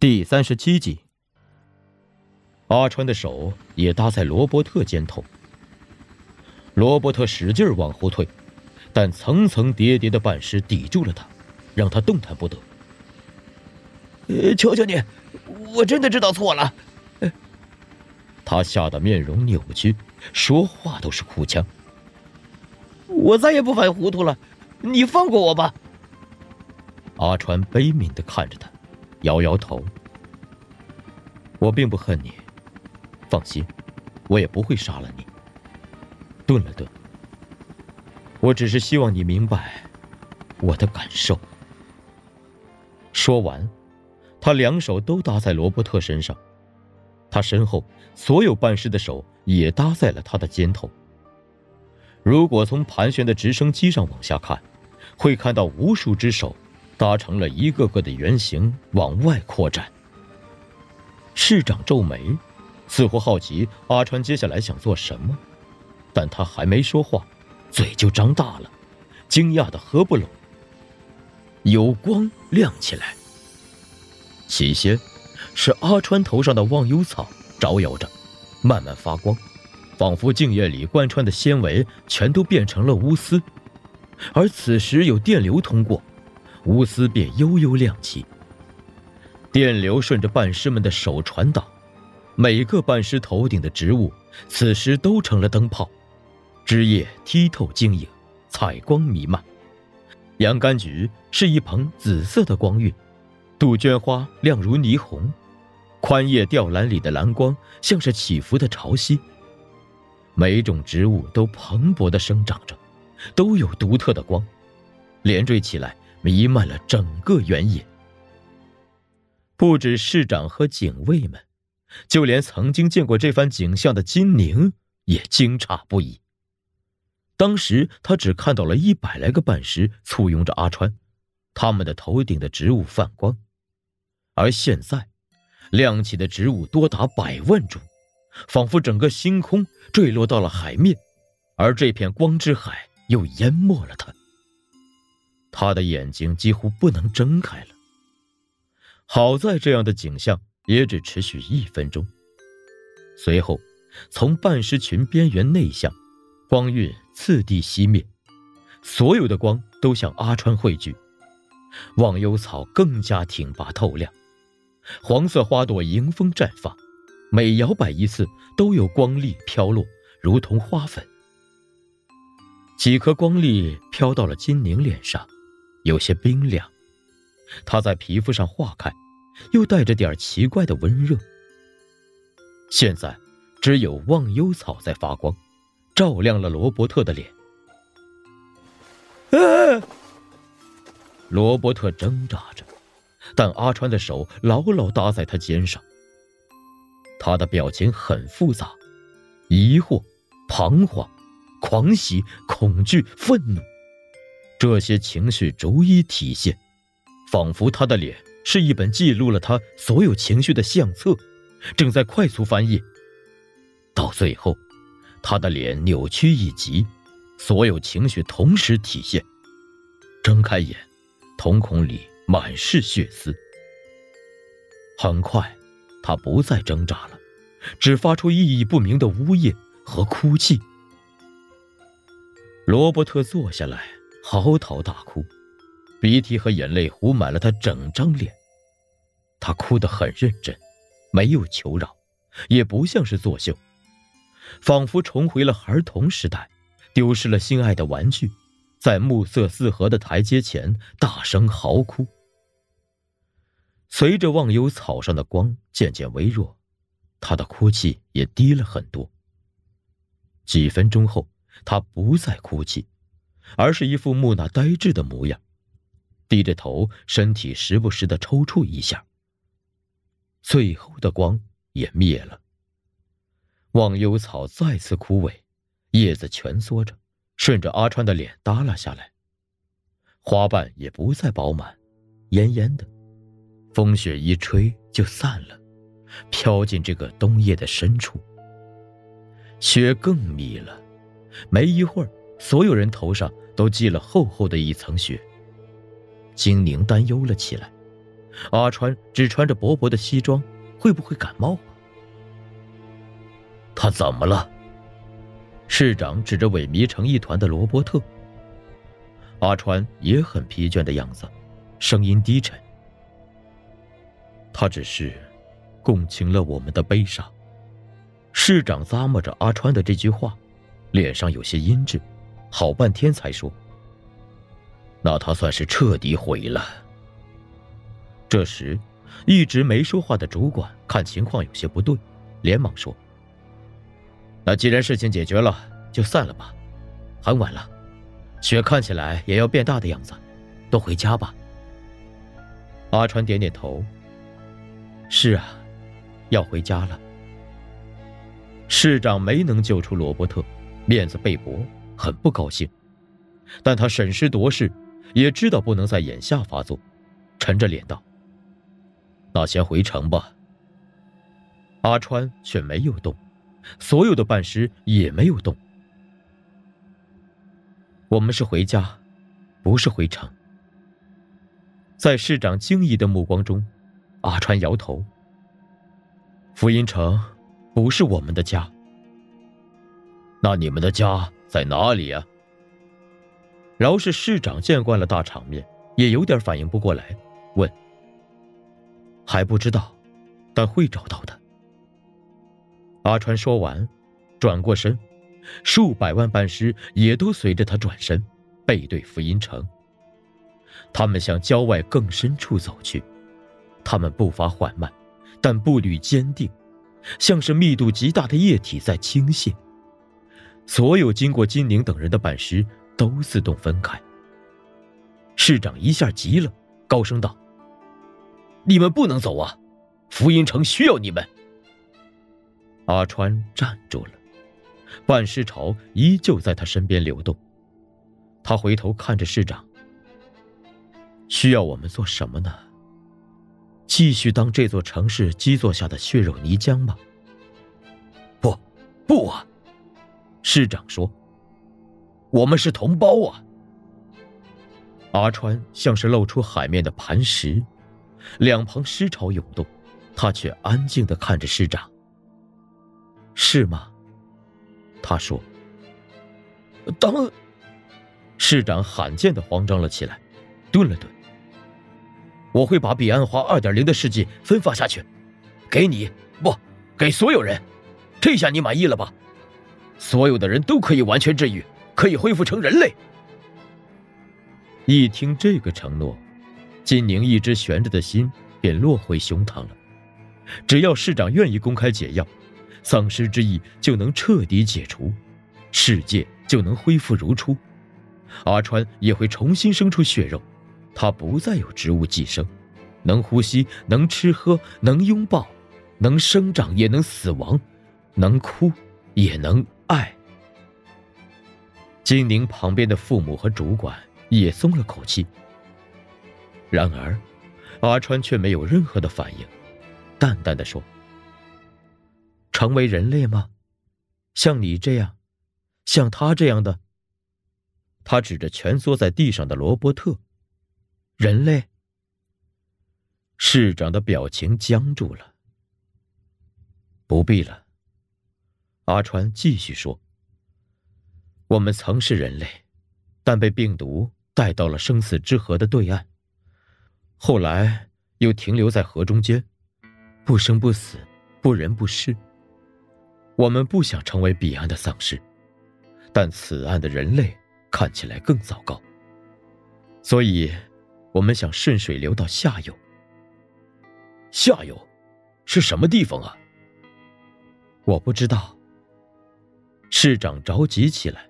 第三十七集，阿川的手也搭在罗伯特肩头。罗伯特使劲往后退，但层层叠叠的半尸抵住了他，让他动弹不得。求求你，我真的知道错了。他吓得面容扭曲，说话都是哭腔。我再也不犯糊涂了，你放过我吧。阿川悲悯的看着他。摇摇头，我并不恨你，放心，我也不会杀了你。顿了顿，我只是希望你明白我的感受。说完，他两手都搭在罗伯特身上，他身后所有办事的手也搭在了他的肩头。如果从盘旋的直升机上往下看，会看到无数只手。搭成了一个个的圆形，往外扩展。市长皱眉，似乎好奇阿川接下来想做什么，但他还没说话，嘴就张大了，惊讶的合不拢。有光亮起来，起先是阿川头上的忘忧草招摇着，慢慢发光，仿佛静夜里贯穿的纤维全都变成了钨丝，而此时有电流通过。钨丝便悠悠亮起，电流顺着半尸们的手传导，每个半尸头顶的植物此时都成了灯泡，枝叶剔透晶莹，彩光弥漫。洋甘菊是一捧紫色的光晕，杜鹃花亮如霓虹，宽叶吊兰里的蓝光像是起伏的潮汐。每种植物都蓬勃地生长着，都有独特的光，连缀起来。弥漫了整个原野，不止市长和警卫们，就连曾经见过这番景象的金宁也惊诧不已。当时他只看到了一百来个半石簇拥着阿川，他们的头顶的植物泛光，而现在，亮起的植物多达百万株，仿佛整个星空坠落到了海面，而这片光之海又淹没了他。他的眼睛几乎不能睁开了。好在这样的景象也只持续一分钟，随后，从半尸群边缘内向，光晕次第熄灭，所有的光都向阿川汇聚。忘忧草更加挺拔透亮，黄色花朵迎风绽放，每摇摆一次都有光粒飘落，如同花粉。几颗光粒飘到了金宁脸上。有些冰凉，它在皮肤上化开，又带着点奇怪的温热。现在，只有忘忧草在发光，照亮了罗伯特的脸。啊！罗伯特挣扎着，但阿川的手牢牢搭在他肩上。他的表情很复杂，疑惑、彷徨、狂喜、恐惧、愤怒。这些情绪逐一体现，仿佛他的脸是一本记录了他所有情绪的相册，正在快速翻页。到最后，他的脸扭曲一极，所有情绪同时体现。睁开眼，瞳孔里满是血丝。很快，他不再挣扎了，只发出意义不明的呜咽和哭泣。罗伯特坐下来。嚎啕大哭，鼻涕和眼泪糊满了他整张脸。他哭得很认真，没有求饶，也不像是作秀，仿佛重回了孩童时代，丢失了心爱的玩具，在暮色四合的台阶前大声嚎哭。随着忘忧草上的光渐渐微弱，他的哭泣也低了很多。几分钟后，他不再哭泣。而是一副木讷呆滞的模样，低着头，身体时不时的抽搐一下。最后的光也灭了。忘忧草再次枯萎，叶子蜷缩着，顺着阿川的脸耷拉下来。花瓣也不再饱满，蔫蔫的，风雪一吹就散了，飘进这个冬夜的深处。雪更密了，没一会儿。所有人头上都积了厚厚的一层雪。金宁担忧了起来，阿川只穿着薄薄的西装，会不会感冒？他怎么了？市长指着萎靡成一团的罗伯特。阿川也很疲倦的样子，声音低沉。他只是共情了我们的悲伤。市长咂摸着阿川的这句话，脸上有些阴鸷，好半天才说：“那他算是彻底毁了。”这时，一直没说话的主管看情况有些不对，连忙说：“那既然事情解决了，就散了吧，很晚了，雪看起来也要变大的样子，都回家吧。”阿川点点头：“是啊，要回家了。”市长没能救出罗伯特，面子被驳，很不高兴，但他审时度势，也知道不能在眼下发作，沉着脸道。那先回城吧。阿川却没有动，所有的办事也没有动。我们是回家，不是回城。在市长惊异的目光中，阿川摇头。福音城不是我们的家。那你们的家在哪里啊？饶是市长见惯了大场面，也有点反应不过来，问。还不知道，但会找到的。阿川说完，转过身，数百万半师也都随着他转身，背对福音城。他们向郊外更深处走去，他们步伐缓慢，但步履坚定，像是密度极大的液体在倾泻。所有经过金陵等人的半师都自动分开。市长一下急了，高声道。你们不能走啊！福音城需要你们。阿川站住了，半尸潮依旧在他身边流动。他回头看着市长：“需要我们做什么呢？继续当这座城市基座下的血肉泥浆吗？”“不，不啊！”市长说，“我们是同胞啊。”阿川像是露出海面的磐石。两旁尸潮涌动，他却安静的看着师长。是吗？他说。当，市长罕见的慌张了起来，顿了顿。我会把彼岸花二点零的事迹分发下去，给你，不，给所有人。这下你满意了吧？所有的人都可以完全治愈，可以恢复成人类。一听这个承诺。金宁一直悬着的心便落回胸膛了。只要市长愿意公开解药，丧尸之意就能彻底解除，世界就能恢复如初，阿川也会重新生出血肉，他不再有植物寄生，能呼吸，能吃喝，能拥抱，能生长也能死亡，能哭也能爱。金宁旁边的父母和主管也松了口气。然而，阿川却没有任何的反应，淡淡的说：“成为人类吗？像你这样，像他这样的。”他指着蜷缩在地上的罗伯特，“人类。”市长的表情僵住了。不必了，阿川继续说：“我们曾是人类，但被病毒带到了生死之河的对岸。”后来又停留在河中间，不生不死，不人不尸。我们不想成为彼岸的丧尸，但此岸的人类看起来更糟糕，所以，我们想顺水流到下游。下游，是什么地方啊？我不知道。市长着急起来。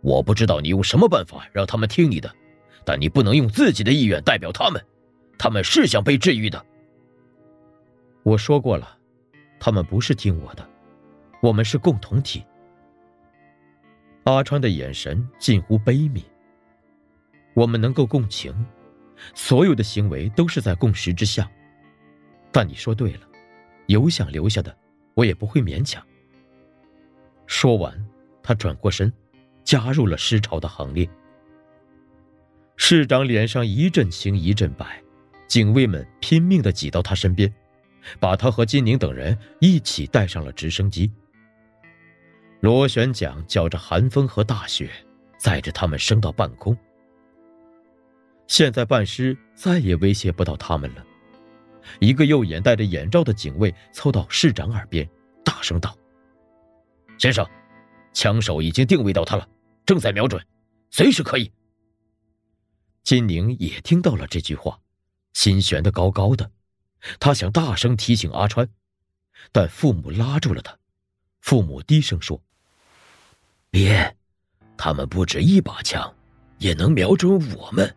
我不知道你用什么办法让他们听你的。但你不能用自己的意愿代表他们，他们是想被治愈的。我说过了，他们不是听我的，我们是共同体。阿川的眼神近乎悲悯。我们能够共情，所有的行为都是在共识之下。但你说对了，有想留下的，我也不会勉强。说完，他转过身，加入了尸潮的行列。市长脸上一阵青一阵白，警卫们拼命的挤到他身边，把他和金宁等人一起带上了直升机。螺旋桨搅着寒风和大雪，载着他们升到半空。现在半尸再也威胁不到他们了。一个右眼戴着眼罩的警卫凑到市长耳边，大声道：“先生，枪手已经定位到他了，正在瞄准，随时可以。”金宁也听到了这句话。心悬得高高的，他想大声提醒阿川，但父母拉住了他。父母低声说：“别，他们不止一把枪，也能瞄准我们。”